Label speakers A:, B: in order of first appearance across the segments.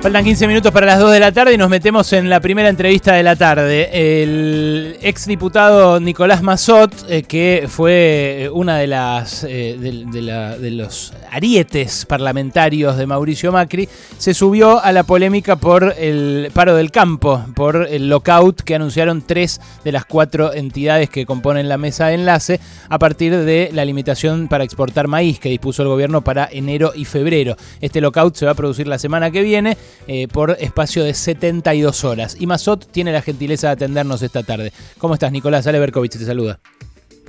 A: Faltan 15 minutos para las 2 de la tarde y nos metemos en la primera entrevista de la tarde. El exdiputado Nicolás Mazot, eh, que fue eh, una de las eh, de, de la- de los arietes parlamentarios de Mauricio Macri, se subió a la polémica por el paro del campo, por el lockout que anunciaron tres de las cuatro entidades que componen la mesa de enlace a partir de la limitación para exportar maíz que dispuso el gobierno para enero y febrero. Este lockout se va a producir la semana que viene eh, por espacio de 72 horas. Y Mazot tiene la gentileza de atendernos esta tarde. ¿Cómo estás, Nicolás? Ale Berkovich te saluda.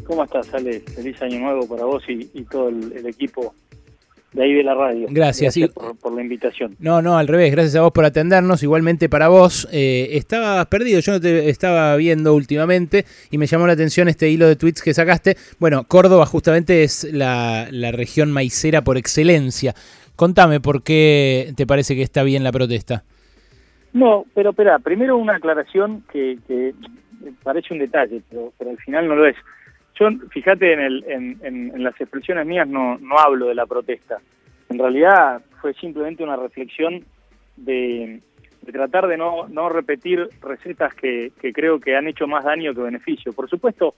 B: ¿Cómo estás, Ale? Feliz año nuevo para vos y, y todo el, el equipo de ahí de la radio.
A: Gracias,
B: por, por la invitación.
A: No, no, al revés. Gracias a vos por atendernos. Igualmente para vos. Eh, estabas perdido. Yo no te estaba viendo últimamente y me llamó la atención este hilo de tweets que sacaste. Bueno, Córdoba justamente es la, la región maicera por excelencia. Contame por qué te parece que está bien la protesta.
B: No, pero espera, primero una aclaración que, que parece un detalle, pero, pero al final no lo es. Yo, fíjate, en, el, en, en- en las expresiones mías no, hablo de la protesta. En realidad fue simplemente una reflexión de, tratar de no, no repetir recetas que, que creo que han hecho más daño que beneficio. Por supuesto,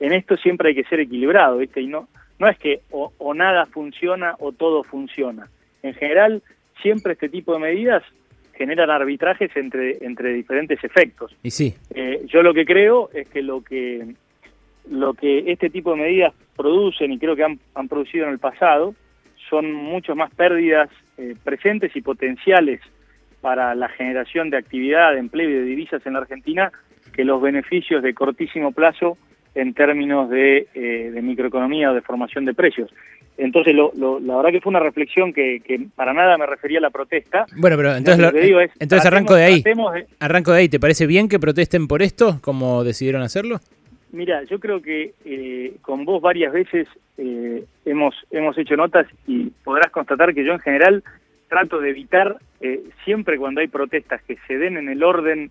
B: en esto siempre hay que ser equilibrado, ¿viste? Y no, no es que o, o nada funciona o todo funciona. En general, siempre este tipo de medidas generan arbitrajes entre, entre diferentes efectos.
A: Y sí,
B: Eh, yo lo que creo es que lo que lo que este tipo de medidas producen y creo que han, han producido en el pasado son mucho más pérdidas eh, presentes y potenciales para la generación de actividad, de empleo y de divisas en la Argentina que los beneficios de cortísimo plazo en términos de, eh, de microeconomía o de formación de precios. Entonces, lo- lo- la verdad que fue una reflexión que, que para nada me refería a la protesta.
A: Bueno, pero entonces,
B: Lo digo es,
A: entonces arranco de ahí.
B: de-
A: Arranco de ahí. ¿Te parece bien que protesten por esto, como decidieron hacerlo?
B: Mira, yo creo que eh, con vos varias veces eh, hemos hemos hecho notas y podrás constatar que yo en general trato de evitar eh, siempre cuando hay protestas que se den en el orden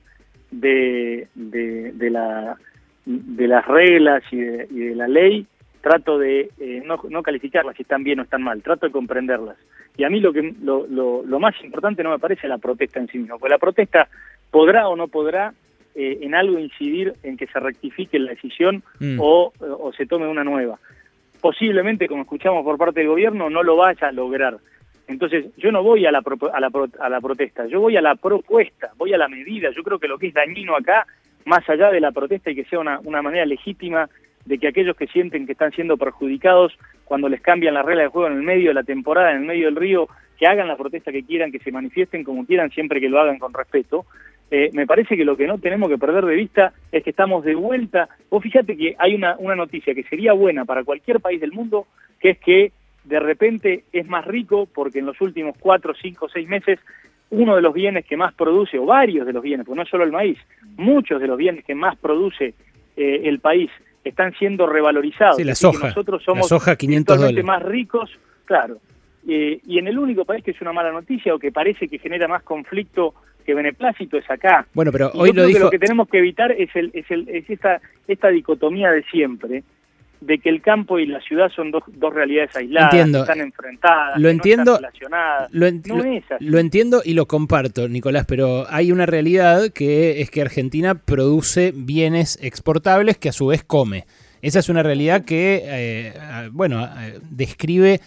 B: de, de, de la de las reglas y de, y de la ley trato de eh, no, no calificarlas si están bien o están mal, trato de comprenderlas. Y a mí lo que lo, lo, lo más importante no me parece la protesta en sí misma, porque la protesta podrá o no podrá eh, en algo incidir en que se rectifique la decisión
A: Mm.
B: o, o se tome una nueva. Posiblemente, como escuchamos por parte del gobierno, no lo vaya a lograr. Entonces, yo no voy a la, propo- a la, pro- a la protesta, yo voy a la propuesta, voy a la medida. Yo creo que lo que es dañino acá, más allá de la protesta y que sea una, una manera legítima de que aquellos que sienten que están siendo perjudicados cuando les cambian las reglas de juego en el medio de la temporada, en el medio del río, que hagan la protesta que quieran, que se manifiesten como quieran, siempre que lo hagan con respeto. Eh, me parece que lo que no tenemos que perder de vista es que estamos de vuelta. Vos fíjate que hay una, una noticia que sería buena para cualquier país del mundo, que es que de repente es más rico porque en los últimos cuatro, cinco, seis meses uno de los bienes que más produce, o varios de los bienes, porque no es solo el maíz, muchos de los bienes que más produce eh, el país están siendo revalorizados.
A: Sí, la soja.
B: Nosotros
A: La
B: somos
A: soja, 500
B: virtualmente
A: dólares.
B: más ricos, claro. Eh, y en el único país que es una mala noticia o que parece que genera más conflicto que beneplácito es acá.
A: Bueno, pero
B: Y
A: hoy
B: yo
A: lo
B: creo que
A: dijo.
B: lo que tenemos que evitar es, el, es, el, es esta, esta dicotomía de siempre, de que el campo y la ciudad son dos, dos realidades aisladas,
A: Entiendo.
B: que están enfrentadas,
A: Lo
B: que
A: entiendo.
B: no están relacionadas.
A: Lo, ent-
B: No
A: lo-
B: es así.
A: lo entiendo y lo comparto, Nicolás, pero hay una realidad que es que Argentina produce bienes exportables que a su vez come. Esa es una realidad que, eh, bueno, describe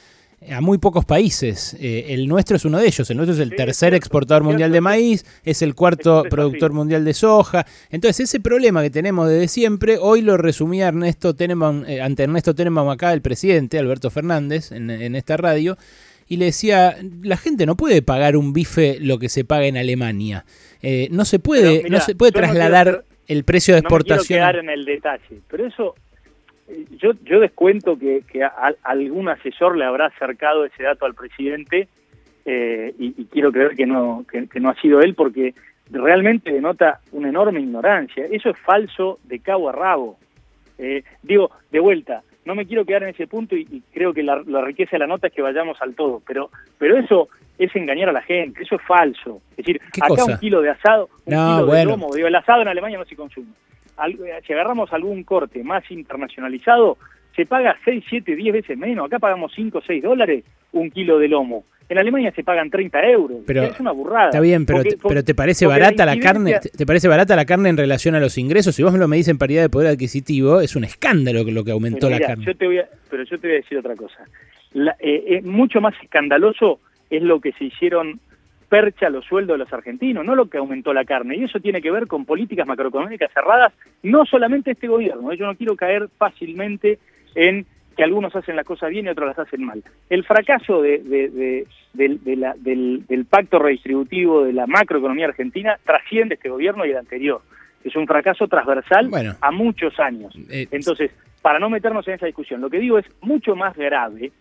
A: a muy pocos países. Eh, el nuestro es uno de ellos. El nuestro es el
B: Sí,
A: tercer exportador mundial de maíz, es el cuarto productor mundial de soja. Entonces, ese problema que tenemos desde siempre, hoy lo resumía Ernesto Tenenbaum, eh, ante Ernesto Tenenbaum acá, el presidente, Alberto Fernández, en, en esta radio, y le decía, la gente no puede pagar un bife lo que se paga en Alemania. Eh, no se puede,
B: mirá,
A: no se puede
B: no
A: trasladar
B: quiero
A: el precio de
B: no me quiero
A: exportación.
B: quedar en el detalle, pero eso, yo, yo descuento que, que a- algún asesor le habrá acercado ese dato al presidente eh, y, y quiero creer que no, que, que no ha sido él porque realmente denota una enorme ignorancia. Eso es falso de cabo a rabo. Eh, digo, de vuelta, no me quiero quedar en ese punto y, y creo que la, la riqueza de la nota es que vayamos al todo, pero, pero eso es engañar a la gente, eso es falso. Es decir,
A: ¿Qué
B: acá
A: cosa?
B: un kilo de asado, un
A: No,
B: kilo
A: bueno.
B: de lomo, digo, el asado en Alemania no se consume. Eh, si agarramos algún corte más internacionalizado, se paga 6, 7, 10 veces menos. Acá pagamos 5, 6 dólares un kilo de lomo. En Alemania se pagan 30 euros.
A: Pero,
B: es una burrada.
A: Está bien, pero, te, pero ¿te parece barata la, carne? ¿Te parece barata la carne en relación a los ingresos? Si vos me lo medís en paridad de poder adquisitivo, es un escándalo lo que aumentó la carne.
B: Yo te voy pero yo te voy a decir otra cosa. Eh, mucho más escandaloso es lo que se hicieron percha los sueldos de los argentinos, no lo que aumentó la carne. Y eso tiene que ver con políticas macroeconómicas cerradas, no solamente este gobierno. Yo no quiero caer fácilmente en que algunos hacen las cosas bien y otros las hacen mal. El fracaso de, del, pacto redistributivo de la macroeconomía argentina trasciende este gobierno y el anterior. Es un fracaso transversal a muchos años. Eh, Entonces, para no meternos en esa discusión, lo que digo es mucho más grave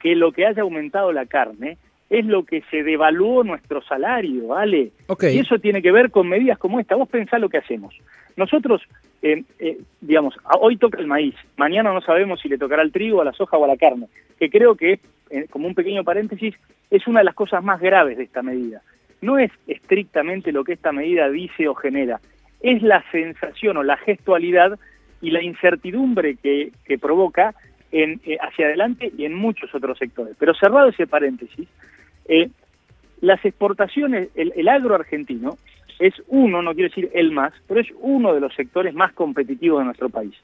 B: que lo que haya aumentado la carne es lo que se devaluó nuestro salario, ¿vale? Y eso tiene que ver con medidas como esta. Vos pensá lo que hacemos. Nosotros, eh, eh, digamos, hoy toca el maíz, mañana no sabemos si le tocará el trigo, a la soja o a la carne, que creo que, eh, como un pequeño paréntesis, es una de las cosas más graves de esta medida. No es estrictamente lo que esta medida dice o genera, es la sensación o la gestualidad y la incertidumbre que, que provoca en, hacia adelante y en muchos otros sectores. Pero cerrado ese paréntesis, eh, las exportaciones, el, agro argentino es uno, no quiero decir el más, pero es uno de los sectores más competitivos de nuestro país.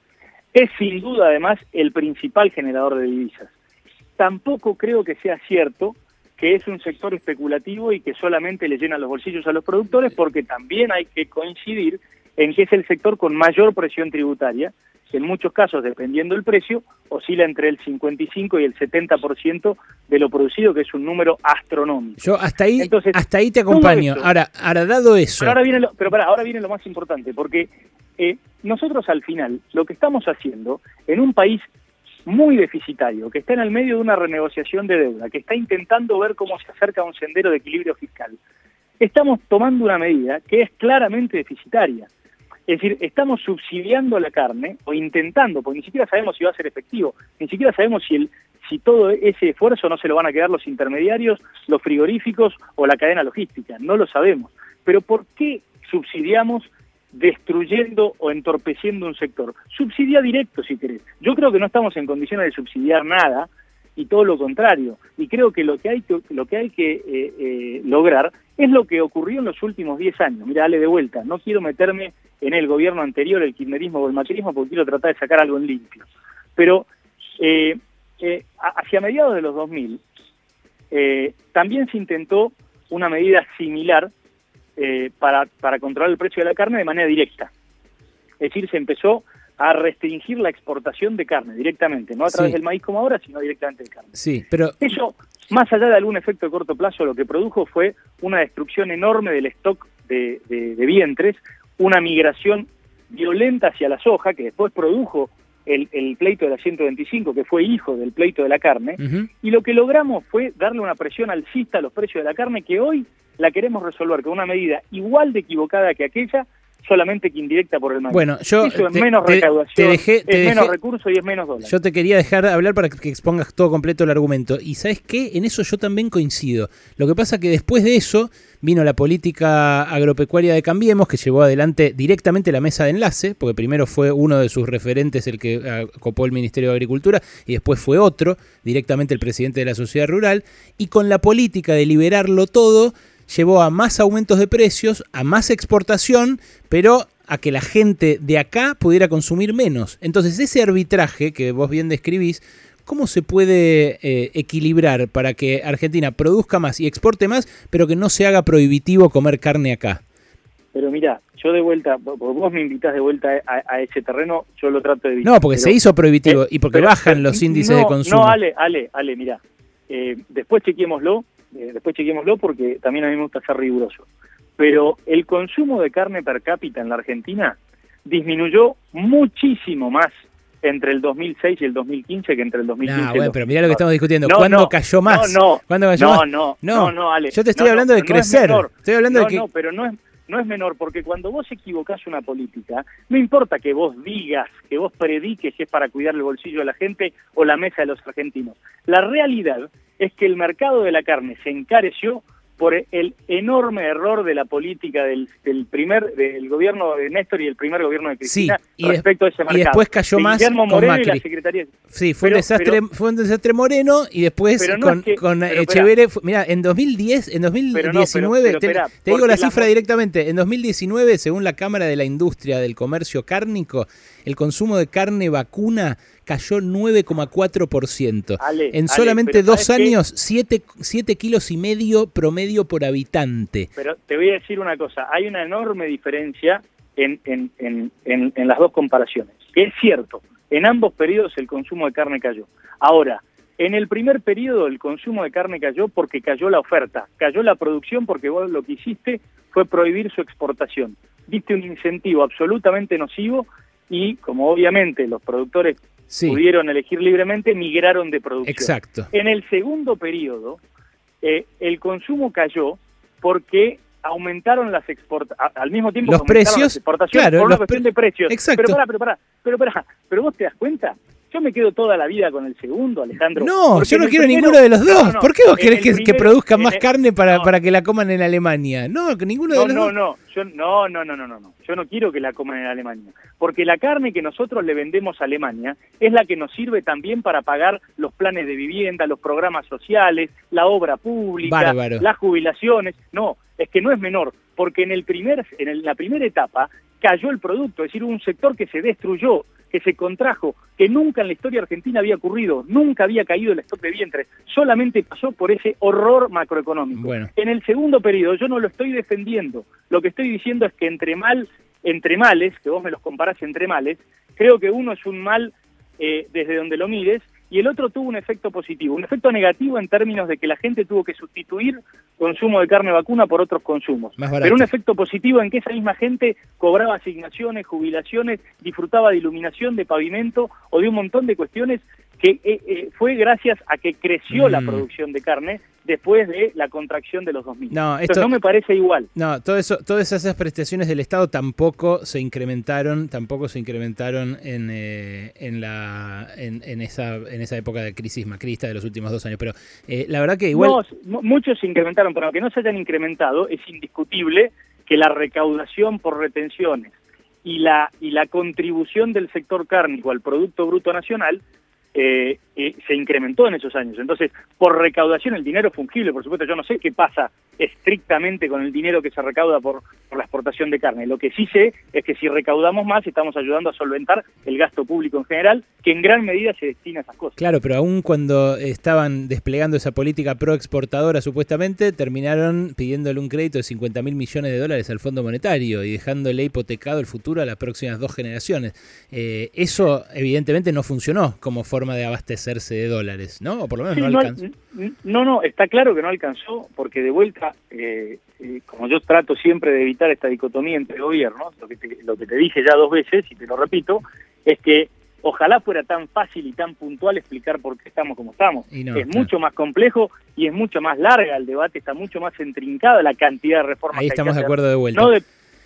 B: Es sin duda además el principal generador de divisas. Tampoco creo que sea cierto que es un sector especulativo y que solamente le llena los bolsillos a los productores, porque también hay que coincidir en que es el sector con mayor presión tributaria, que en muchos casos, dependiendo del precio, oscila entre el 55 y el 70% de lo producido, que es un número astronómico.
A: Yo hasta ahí, hasta ahí te acompaño. ahora, ahora, dado eso...
B: Pero ahora viene lo, pero para, ahora viene lo más importante, porque eh, nosotros al final lo que estamos haciendo en un país muy deficitario, que está en el medio de una renegociación de deuda, que está intentando ver cómo se acerca a un sendero de equilibrio fiscal, estamos tomando una medida que es claramente deficitaria. Es decir, estamos subsidiando la carne o intentando, porque ni siquiera sabemos si va a ser efectivo, ni siquiera sabemos si, el, si todo ese esfuerzo no se lo van a quedar los intermediarios, los frigoríficos o la cadena logística, no lo sabemos. Pero ¿por qué subsidiamos destruyendo o entorpeciendo un sector? Subsidia directo, si querés. Yo creo que no estamos en condiciones de subsidiar nada, y todo lo contrario. Y creo que lo que hay que, lo que, hay que eh, eh, lograr es lo que ocurrió en los últimos 10 años. Mira, dale de vuelta, no quiero meterme en el gobierno anterior, el kirchnerismo o el macrismo, porque quiero tratar de sacar algo en limpio. Pero eh, hacia mediados de los 2000 también se intentó una medida similar para, para controlar el precio de la carne de manera directa. Es decir, se empezó a restringir la exportación de carne directamente, no a través del maíz como ahora, sino directamente de carne.
A: Sí, pero
B: eso, más allá de algún efecto de corto plazo, lo que produjo fue una destrucción enorme del stock de, vientres, una migración violenta hacia la soja, que después produjo el, pleito de la 125, que fue hijo del pleito de la carne, y lo que logramos fue darle una presión alcista a los precios de la carne que hoy la queremos resolver con una medida igual de equivocada que aquella, solamente que indirecta por el maíz.
A: Bueno, yo
B: Eso es menos recaudación, es menos recursos y es menos dólares.
A: Yo te quería dejar hablar para que expongas todo completo el argumento. Y ¿sabes qué? En eso yo también coincido. Lo que pasa que después de eso vino la política agropecuaria de Cambiemos, que llevó adelante directamente la mesa de enlace, porque primero fue uno de sus referentes el que ah, copó el Ministerio de Agricultura, y después fue otro, directamente el presidente de la sociedad rural, y con la política de liberarlo todo, llevó a más aumentos de precios, a más exportación, pero a que la gente de acá pudiera consumir menos. Entonces ese arbitraje que vos bien describís, ¿cómo se puede eh, equilibrar para que Argentina produzca más y exporte más, pero que no se haga prohibitivo comer carne acá?
B: Pero mira, yo de vuelta, vos me invitas de vuelta a, ese terreno, yo lo trato de evitar.
A: No, porque se hizo prohibitivo eh, y porque bajan los índices de consumo.
B: No, Ale, Ale, Ale, mira, eh, después chequémoslo, eh, después chequémoslo porque también a mí me gusta ser riguroso. Pero el consumo de carne per cápita en la Argentina disminuyó muchísimo más entre el 2006 y el 2015 que entre el 2015
A: no, bueno, pero mira lo que estamos discutiendo. ¿Cuándo cayó más?
B: No, no.
A: ¿Cuándo
B: cayó no, No, no, no, Ale.
A: Yo te estoy hablando de crecer.
B: No, no es, no es menor, porque cuando vos equivocás una política, no importa que vos digas, que vos prediques si es para cuidar el bolsillo de la gente o la mesa de los argentinos. La realidad es que el mercado de la carne se encareció muchísimo más entre el 2006 y el 2015 que entre el 2015
A: no, bueno, pero mira lo que estamos discutiendo. ¿Cuándo cayó más? No, no, no. Yo te estoy hablando de que... No, no, pero no es, no es menor, porque cuando vos equivocás una política, no importa que vos digas, que vos prediques si es para cuidar el bolsillo de la gente o la mesa de los argentinos. La realidad es que el mercado de la carne se encareció
B: por el enorme error de la política del, primer del gobierno de Néstor y el primer gobierno de Cristina
A: y respecto a ese mercado. Y después cayó más con Macri. Sí, fue, un desastre, fue un desastre Moreno y después con, con Echeverre. Mira, en 2010, en 2019, te, digo la cifra directamente, en 2019, según la Cámara de la Industria del Comercio Cárnico, el consumo de carne vacuna cayó 9,4%. En solamente dos años, 7 kilos y medio promedio por habitante.
B: Pero te voy a decir una cosa, hay una enorme diferencia en, en, en, en, las dos comparaciones. Es cierto, en ambos periodos el consumo de carne cayó. Ahora, en el primer periodo el consumo de carne cayó porque cayó la oferta, cayó la producción porque vos lo que hiciste fue prohibir su exportación. Diste un incentivo absolutamente nocivo y como obviamente los productores pudieron elegir libremente, migraron de producción.
A: Exacto.
B: En el segundo periodo, eh, el consumo cayó porque aumentaron las exportaciones, al mismo tiempo
A: los precios, las
B: exportaciones
A: claro,
B: por una cuestión de precios.
A: Exacto.
B: Pero para, pero para, pero para, pero vos te das cuenta yo me quedo toda la vida con el segundo, Alejandro.
A: No, yo no quiero ninguno de los dos. ¿Por qué vos querés que, produzcan más carne para, para que la coman en Alemania? No, que ninguno de los
B: no,
A: dos.
B: No, yo, no, no, no, no, no. Yo no quiero que la coman en Alemania. Porque la carne que nosotros le vendemos a Alemania es la que nos sirve también para pagar los planes de vivienda, los programas sociales, la obra pública, las jubilaciones. No, es que no es menor. Porque en, el primer, en la primera etapa cayó el producto, es decir, un sector que se destruyó que se contrajo, que nunca en la historia argentina había ocurrido, nunca había caído el stock de vientre, solamente pasó por ese horror macroeconómico. En el segundo periodo yo no lo estoy defendiendo, lo que estoy diciendo es que entre mal, entre males, que vos me los comparás entre males, creo que uno es un mal eh, desde donde lo mires y el otro tuvo un efecto positivo, un efecto negativo en términos de que la gente tuvo que sustituir consumo de carne vacuna por otros consumos. Pero un efecto positivo en que esa misma gente cobraba asignaciones, jubilaciones, disfrutaba de iluminación, de pavimento o de un montón de cuestiones que eh, eh, fue gracias a que creció la mm. producción de carne después de la contracción de los 2000. No, esto no me parece igual.
A: No, todo eso, todas esas prestaciones del Estado tampoco se incrementaron, tampoco se incrementaron en, eh, en la en, esa en esa época de crisis macrista de los últimos dos años. Pero eh, la verdad que igual
B: no, muchos se incrementaron, pero aunque no se hayan incrementado, es indiscutible que la recaudación por retenciones y la y la contribución del sector cárnico al producto bruto nacional eh, eh, se incrementó en esos años. Entonces, por recaudación, el dinero fungible, por supuesto, yo no sé qué pasa estrictamente con el dinero que se recauda por, por la exportación de carne. Lo que sí sé es que si recaudamos más, estamos ayudando a solventar el gasto público en general, que en gran medida se destina a esas cosas.
A: Claro, pero aún cuando estaban desplegando esa política pro exportadora, supuestamente, terminaron pidiéndole un crédito de 50 mil millones de dólares al Fondo Monetario y dejándole hipotecado el futuro a las próximas dos generaciones. Eh, eso, evidentemente, no funcionó como forma de abastecerse de dólares, ¿no? O por lo menos no, alcanzó.
B: No, no, está claro que no alcanzó, porque de vuelta, eh, eh, como yo trato siempre de evitar esta dicotomía entre gobiernos, lo que, te, lo que te dije ya dos veces, y te lo repito, es que ojalá fuera tan fácil y tan puntual explicar por qué estamos como estamos. es mucho más complejo y es mucho más larga el debate, está mucho más entrincada la cantidad de reformas.
A: Ahí estamos de acuerdo de vuelta.
B: No,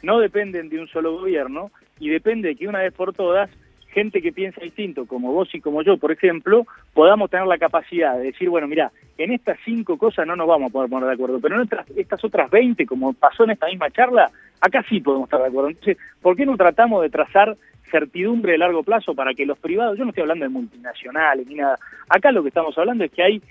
B: no dependen de un solo gobierno y depende de que una vez por todas gente que piensa distinto, como vos y como yo, por ejemplo, podamos tener la capacidad de decir, bueno, mira, en estas cinco cosas no nos vamos a poder poner de acuerdo, pero en estas otras 20, como pasó en esta misma charla, acá sí podemos estar de acuerdo. Entonces, ¿por qué no tratamos de trazar certidumbre de largo plazo para que los privados, yo no estoy hablando de multinacionales ni nada, acá lo que estamos hablando es que hay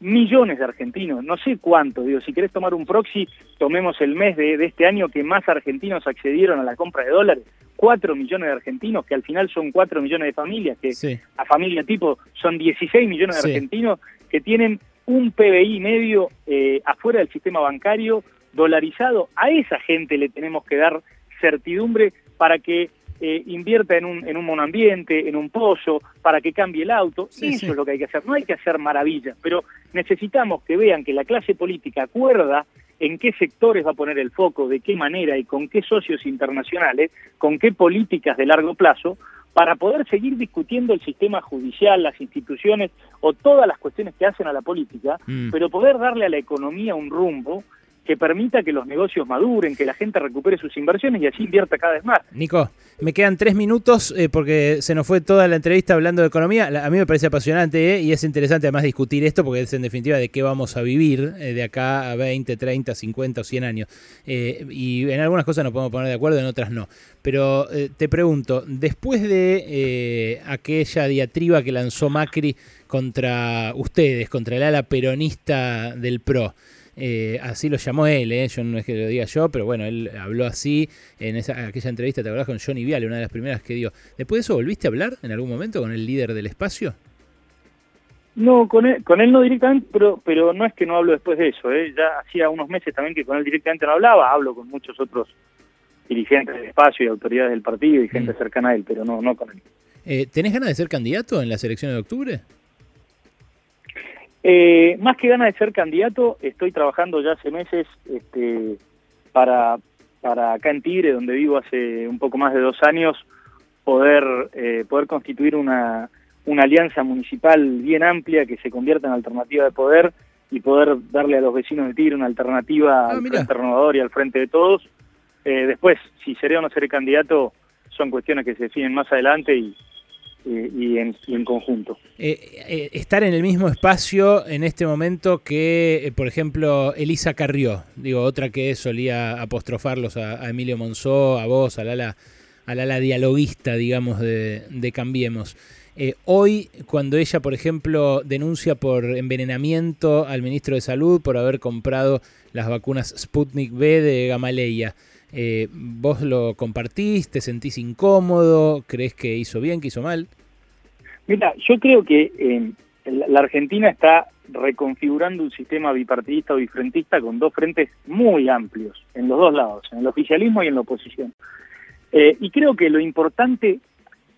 B: millones de argentinos, no sé cuántos, digo, si querés tomar un proxy, tomemos el mes de, de este año que más argentinos accedieron a la compra de dólares, 4 millones de argentinos, que al final son 4 millones de familias, que a familia tipo son 16 millones de argentinos que tienen un PBI medio eh, afuera del sistema bancario dolarizado. A esa gente le tenemos que dar certidumbre para que eh, invierta en un, en un monoambiente, en un pozo, para que cambie el auto. Eso es lo que hay que hacer. No hay que hacer maravillas, pero necesitamos que vean que la clase política acuerda en qué sectores va a poner el foco, de qué manera y con qué socios internacionales, con qué políticas de largo plazo, para poder seguir discutiendo el sistema judicial, las instituciones o todas las cuestiones que hacen a la política, mm. pero poder darle a la economía un rumbo que permita que los negocios maduren, que la gente recupere sus inversiones y así invierta cada vez más.
A: Nico, me quedan tres minutos eh, porque se nos fue toda la entrevista hablando de economía. a mí me parece apasionante eh, y es interesante además discutir esto porque es en definitiva de qué vamos a vivir eh, de acá a 20, 30, 50 o 100 años. y en algunas cosas nos podemos poner de acuerdo, en otras no. Pero te pregunto, después de aquella diatriba que lanzó Macri contra ustedes, contra el ala peronista del PRO, eh, así lo llamó él, eh, yo no es que lo diga yo, pero bueno, él habló así en esa, aquella entrevista, ¿te acordás con Johnny Viale, una de las primeras que dio? ¿Después de eso volviste a hablar en algún momento con el líder del espacio?
B: No, con él, con él no directamente, pero, pero no es que no hablo después de eso, eh. ya hacía unos meses también que con él directamente no hablaba, hablo con muchos otros dirigentes del espacio y autoridades del partido y gente mm. cercana a él, pero no, no con él.
A: Eh, ¿Tenés ganas de ser candidato en las elecciones de octubre?
B: Eh, más que ganas de ser candidato, estoy trabajando ya hace meses este, para, para acá en Tigre, donde vivo hace un poco más de dos años, poder, eh, poder constituir una, una alianza municipal bien amplia que se convierta en alternativa de poder y poder darle a los vecinos de Tigre una alternativa ah, al Frente Renovador y al Frente de Todos. Eh, después, si seré o no seré candidato, son cuestiones que se definen más adelante y, y, en, conjunto.
A: Eh, eh, estar en el mismo espacio en este momento que, eh, por ejemplo, Elisa Carrió, digo, otra que solía apostrofarlos a, Emilio Monzó, a vos, a la, a dialoguista, digamos, de, Cambiemos. hoy, cuando ella, por ejemplo, denuncia por envenenamiento al ministro de Salud por haber comprado las vacunas Sputnik B de Gamaleya, eh, ¿Vos lo compartís? ¿Te sentís incómodo? ¿Crees que hizo bien, que hizo mal?
B: Mira, yo creo que eh, la Argentina está reconfigurando un sistema bipartidista o bifrentista con dos frentes muy amplios en los dos lados, en el oficialismo y en la oposición. Eh, y creo que lo importante,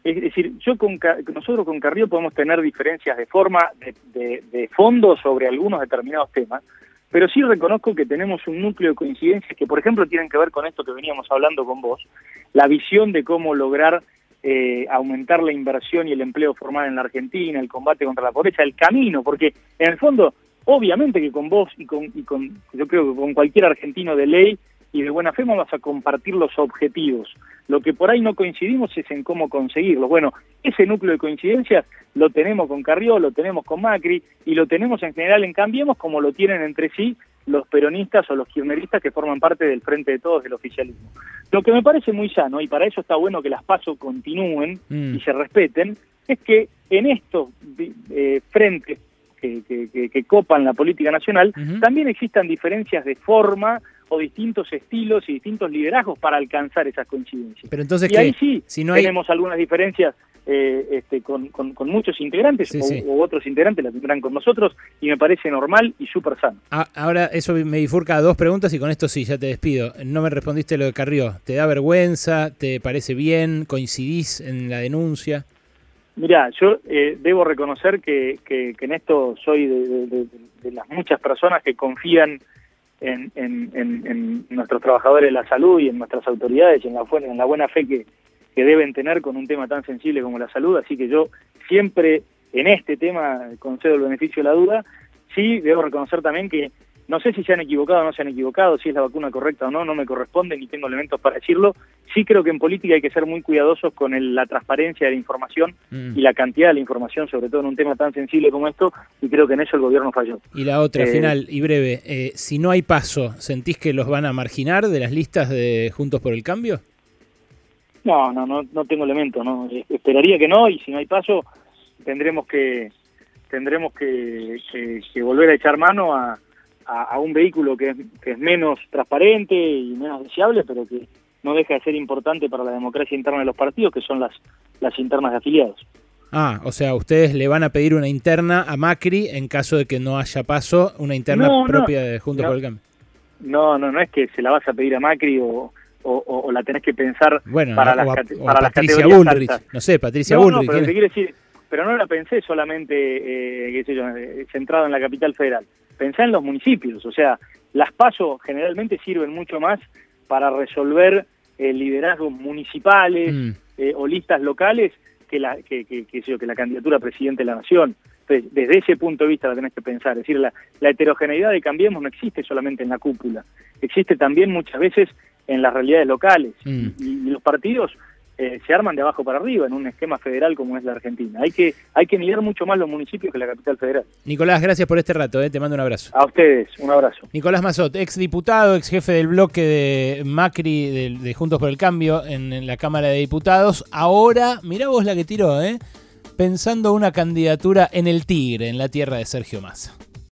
B: es decir, yo con, nosotros con Carrillo podemos tener diferencias de forma, de, de fondo sobre algunos determinados temas, pero sí reconozco que tenemos un núcleo de coincidencias que, por ejemplo, tienen que ver con esto que veníamos hablando con vos, la visión de cómo lograr eh, aumentar la inversión y el empleo formal en la Argentina, el combate contra la pobreza, el camino, porque en el fondo, obviamente que con vos y con, y con yo creo que con cualquier argentino de ley y de buena fe vamos a compartir los objetivos. Lo que por ahí no coincidimos es en cómo conseguirlos. Bueno, ese núcleo de coincidencias lo tenemos con Carrió, lo tenemos con Macri y lo tenemos en general en Cambiemos como lo tienen entre sí los peronistas o los kirchneristas que forman parte del Frente de Todos del oficialismo. Lo que me parece muy sano, y para eso está bueno que las pasos continúen mm. y se respeten, es que en estos eh, frentes que, copan la política nacional, también existan diferencias de forma o distintos estilos y distintos liderazgos para alcanzar esas coincidencias.
A: Pero entonces,
B: y ahí sí si no tenemos algunas diferencias eh, este, con, muchos integrantes o, otros integrantes la tendrán con nosotros y me parece normal y súper sano.
A: Ah, ahora eso me bifurca dos preguntas y con esto sí, ya te despido. No me respondiste lo de Carrió. ¿Te da vergüenza? ¿Te parece bien? ¿Coincidís en la denuncia?
B: Mira, yo eh, debo reconocer que, que, en esto soy de, las muchas personas que confían en, en, nuestros trabajadores de la salud y en nuestras autoridades y en la, en la buena fe que, que deben tener con un tema tan sensible como la salud. Así que yo siempre en este tema concedo el beneficio de la duda. Sí, debo reconocer también que no sé si se han equivocado o no se han equivocado, si es la vacuna correcta o no, no me corresponde ni tengo elementos para decirlo. Sí creo que en política hay que ser muy cuidadosos con la transparencia de la información mm. y la cantidad de la información, sobre todo en un tema tan sensible como esto, y creo que en eso el gobierno falló.
A: Y la otra, eh, final y breve, eh, si no hay paso, ¿sentís que los van a marginar de las listas de Juntos por el Cambio?
B: No, no, no, no tengo elementos, no. Esperaría que no, y si no hay paso, tendremos que tendremos que volver a echar mano a a, un vehículo que es, que es menos transparente y menos deseable, pero que no deja de ser importante para la democracia interna de los partidos, que son las, las internas de afiliados.
A: Ah, o sea, ustedes le van a pedir una interna a Macri en caso de que no haya paso, una interna propia de Juntos por el Cambio.
B: No, no, no es que se la vas a pedir a Macri o, o, la tenés que pensar para, las, para
A: Patricia Bullrich. No sé, Patricia Bullrich.
B: pero, decir, pero no la pensé solamente, eh, qué sé yo, eh, centrado en la capital federal pensá en los municipios, o sea, las pasos generalmente sirven mucho más para resolver eh, liderazgos municipales mm. eh, o listas locales que la, que, que, que, la candidatura a presidente de la nación. Entonces, desde ese punto de vista la tenés que pensar. Es decir, la, heterogeneidad de Cambiemos no existe solamente en la cúpula, existe también muchas veces en las realidades locales. Mm. y, los partidos eh, se arman de abajo para arriba en un esquema federal como es la Argentina. Hay que, hay que mirar mucho más los municipios que la capital federal.
A: Nicolás, gracias por este rato, eh. te mando un abrazo.
B: A ustedes, un abrazo.
A: Nicolás Mazot, ex diputado, ex jefe del bloque de Macri de, Juntos por el Cambio en, la Cámara de Diputados. Ahora, mirá vos la que tiró, ¿eh? pensando una candidatura en el Tigre, en la tierra de Sergio Massa.